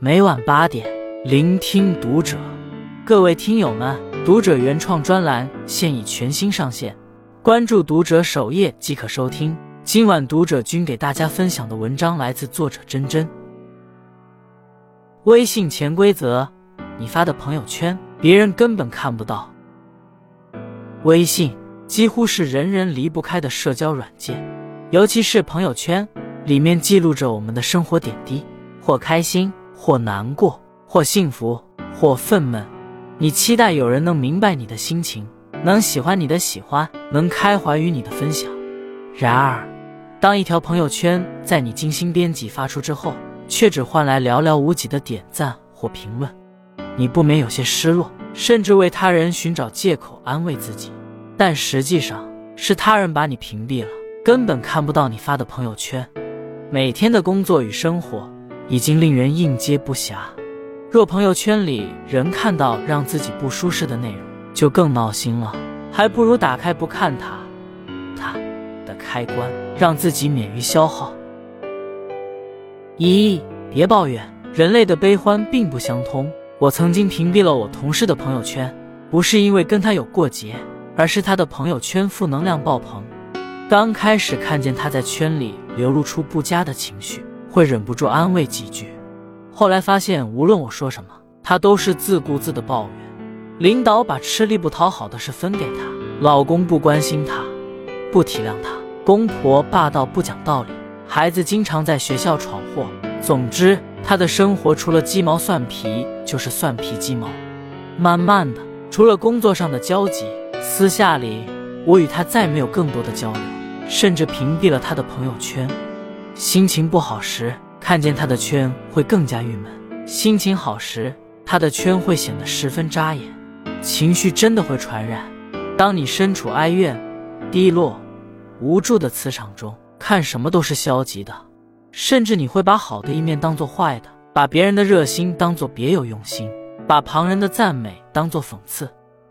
每晚八点，聆听读者。各位听友们，读者原创专栏现已全新上线，关注读者首页即可收听。今晚读者君给大家分享的文章来自作者真真。微信潜规则：你发的朋友圈，别人根本看不到。微信几乎是人人离不开的社交软件，尤其是朋友圈，里面记录着我们的生活点滴，或开心。或难过，或幸福，或愤懑，你期待有人能明白你的心情，能喜欢你的喜欢，能开怀于你的分享。然而，当一条朋友圈在你精心编辑发出之后，却只换来寥寥无几的点赞或评论，你不免有些失落，甚至为他人寻找借口安慰自己。但实际上，是他人把你屏蔽了，根本看不到你发的朋友圈。每天的工作与生活。已经令人应接不暇。若朋友圈里人看到让自己不舒适的内容，就更闹心了。还不如打开不看它，它的开关，让自己免于消耗。一，别抱怨，人类的悲欢并不相通。我曾经屏蔽了我同事的朋友圈，不是因为跟他有过节，而是他的朋友圈负能量爆棚。刚开始看见他在圈里流露出不佳的情绪。会忍不住安慰几句，后来发现无论我说什么，他都是自顾自的抱怨。领导把吃力不讨好的事分给他，老公不关心他，不体谅他，公婆霸道不讲道理，孩子经常在学校闯祸。总之，他的生活除了鸡毛蒜皮就是蒜皮鸡毛。慢慢的，除了工作上的交集，私下里我与他再没有更多的交流，甚至屏蔽了他的朋友圈。心情不好时，看见他的圈会更加郁闷；心情好时，他的圈会显得十分扎眼。情绪真的会传染。当你身处哀怨、低落、无助的磁场中，看什么都是消极的，甚至你会把好的一面当做坏的，把别人的热心当做别有用心，把旁人的赞美当做讽刺。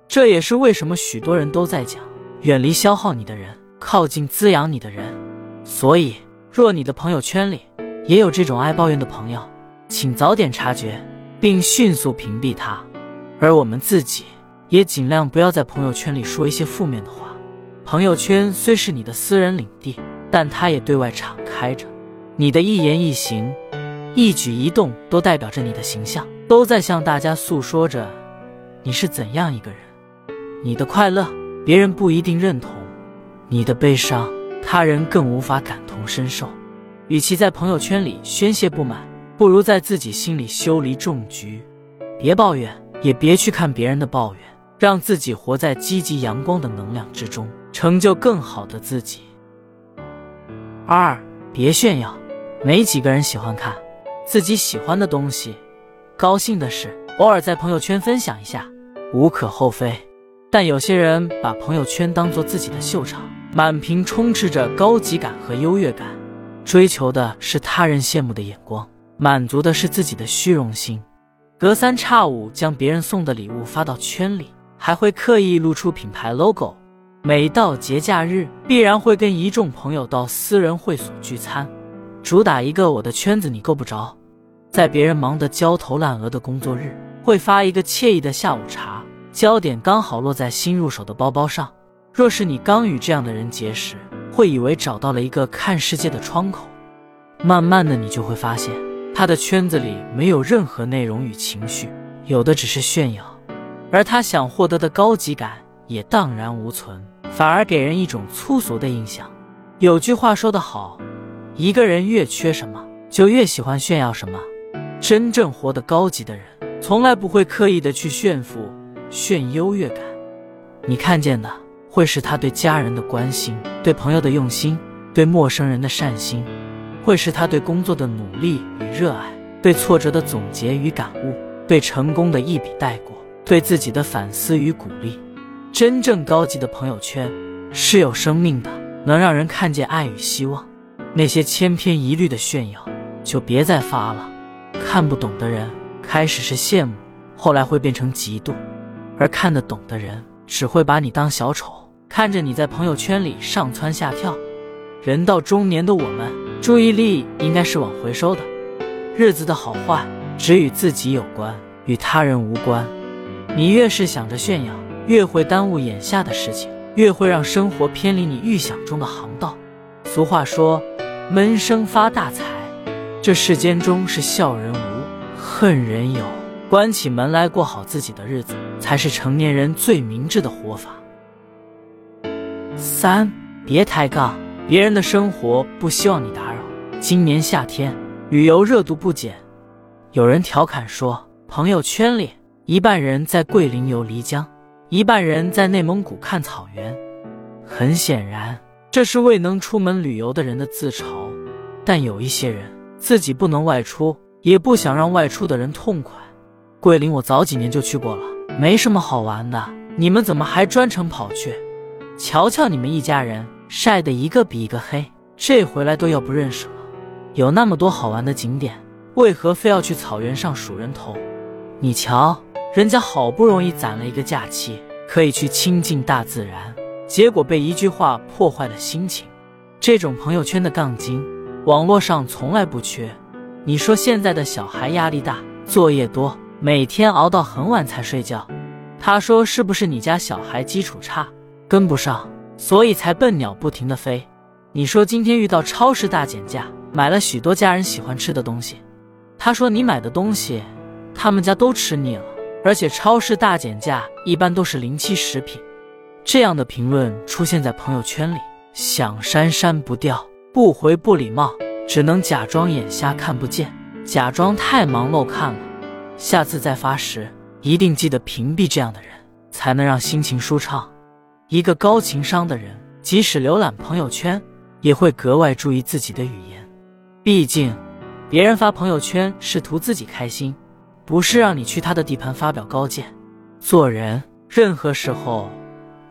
这也是为什么许多人都在讲：远离消耗你的人，靠近滋养你的人。所以。若你的朋友圈里也有这种爱抱怨的朋友，请早点察觉，并迅速屏蔽他。而我们自己也尽量不要在朋友圈里说一些负面的话。朋友圈虽是你的私人领地，但它也对外敞开着。你的一言一行、一举一动都代表着你的形象，都在向大家诉说着你是怎样一个人。你的快乐，别人不一定认同；你的悲伤。他人更无法感同身受。与其在朋友圈里宣泄不满，不如在自己心里修篱种菊。别抱怨，也别去看别人的抱怨，让自己活在积极阳光的能量之中，成就更好的自己。二，别炫耀。没几个人喜欢看自己喜欢的东西，高兴的事偶尔在朋友圈分享一下，无可厚非。但有些人把朋友圈当做自己的秀场。满屏充斥着高级感和优越感，追求的是他人羡慕的眼光，满足的是自己的虚荣心。隔三差五将别人送的礼物发到圈里，还会刻意露出品牌 logo。每到节假日，必然会跟一众朋友到私人会所聚餐，主打一个我的圈子你够不着。在别人忙得焦头烂额的工作日，会发一个惬意的下午茶，焦点刚好落在新入手的包包上。若是你刚与这样的人结识，会以为找到了一个看世界的窗口。慢慢的，你就会发现，他的圈子里没有任何内容与情绪，有的只是炫耀，而他想获得的高级感也荡然无存，反而给人一种粗俗的印象。有句话说得好，一个人越缺什么，就越喜欢炫耀什么。真正活得高级的人，从来不会刻意的去炫富、炫优越感。你看见的。会是他对家人的关心，对朋友的用心，对陌生人的善心；会是他对工作的努力与热爱，对挫折的总结与感悟，对成功的一笔带过，对自己的反思与鼓励。真正高级的朋友圈是有生命的，能让人看见爱与希望。那些千篇一律的炫耀，就别再发了。看不懂的人，开始是羡慕，后来会变成嫉妒；而看得懂的人，只会把你当小丑。看着你在朋友圈里上蹿下跳，人到中年的我们，注意力应该是往回收的。日子的好坏只与自己有关，与他人无关。你越是想着炫耀，越会耽误眼下的事情，越会让生活偏离你预想中的航道。俗话说：“闷声发大财。”这世间中是笑人无，恨人有。关起门来过好自己的日子，才是成年人最明智的活法。三，别抬杠，别人的生活不希望你打扰。今年夏天，旅游热度不减。有人调侃说，朋友圈里一半人在桂林游漓江，一半人在内蒙古看草原。很显然，这是未能出门旅游的人的自嘲。但有一些人自己不能外出，也不想让外出的人痛快。桂林我早几年就去过了，没什么好玩的。你们怎么还专程跑去？瞧瞧你们一家人晒得一个比一个黑，这回来都要不认识了。有那么多好玩的景点，为何非要去草原上数人头？你瞧，人家好不容易攒了一个假期，可以去亲近大自然，结果被一句话破坏了心情。这种朋友圈的杠精，网络上从来不缺。你说现在的小孩压力大，作业多。每天熬到很晚才睡觉，他说：“是不是你家小孩基础差，跟不上，所以才笨鸟不停的飞？”你说今天遇到超市大减价，买了许多家人喜欢吃的东西。他说你买的东西，他们家都吃腻了，而且超市大减价一般都是临期食品。这样的评论出现在朋友圈里，想删删不掉，不回不礼貌，只能假装眼瞎看不见，假装太忙漏看了。下次再发时，一定记得屏蔽这样的人，才能让心情舒畅。一个高情商的人，即使浏览朋友圈，也会格外注意自己的语言。毕竟，别人发朋友圈是图自己开心，不是让你去他的地盘发表高见。做人，任何时候、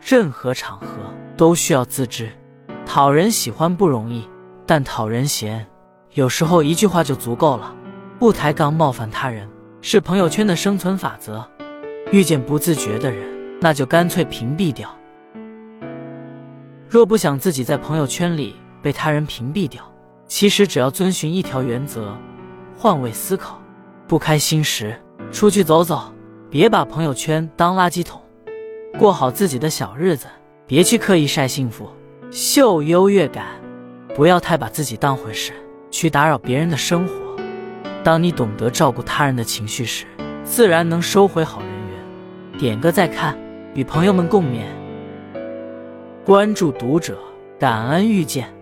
任何场合都需要自知。讨人喜欢不容易，但讨人嫌，有时候一句话就足够了。不抬杠冒犯他人。是朋友圈的生存法则。遇见不自觉的人，那就干脆屏蔽掉。若不想自己在朋友圈里被他人屏蔽掉，其实只要遵循一条原则：换位思考。不开心时出去走走，别把朋友圈当垃圾桶。过好自己的小日子，别去刻意晒幸福、秀优越感。不要太把自己当回事，去打扰别人的生活。当你懂得照顾他人的情绪时，自然能收回好人缘。点个再看，与朋友们共勉。关注读者，感恩遇见。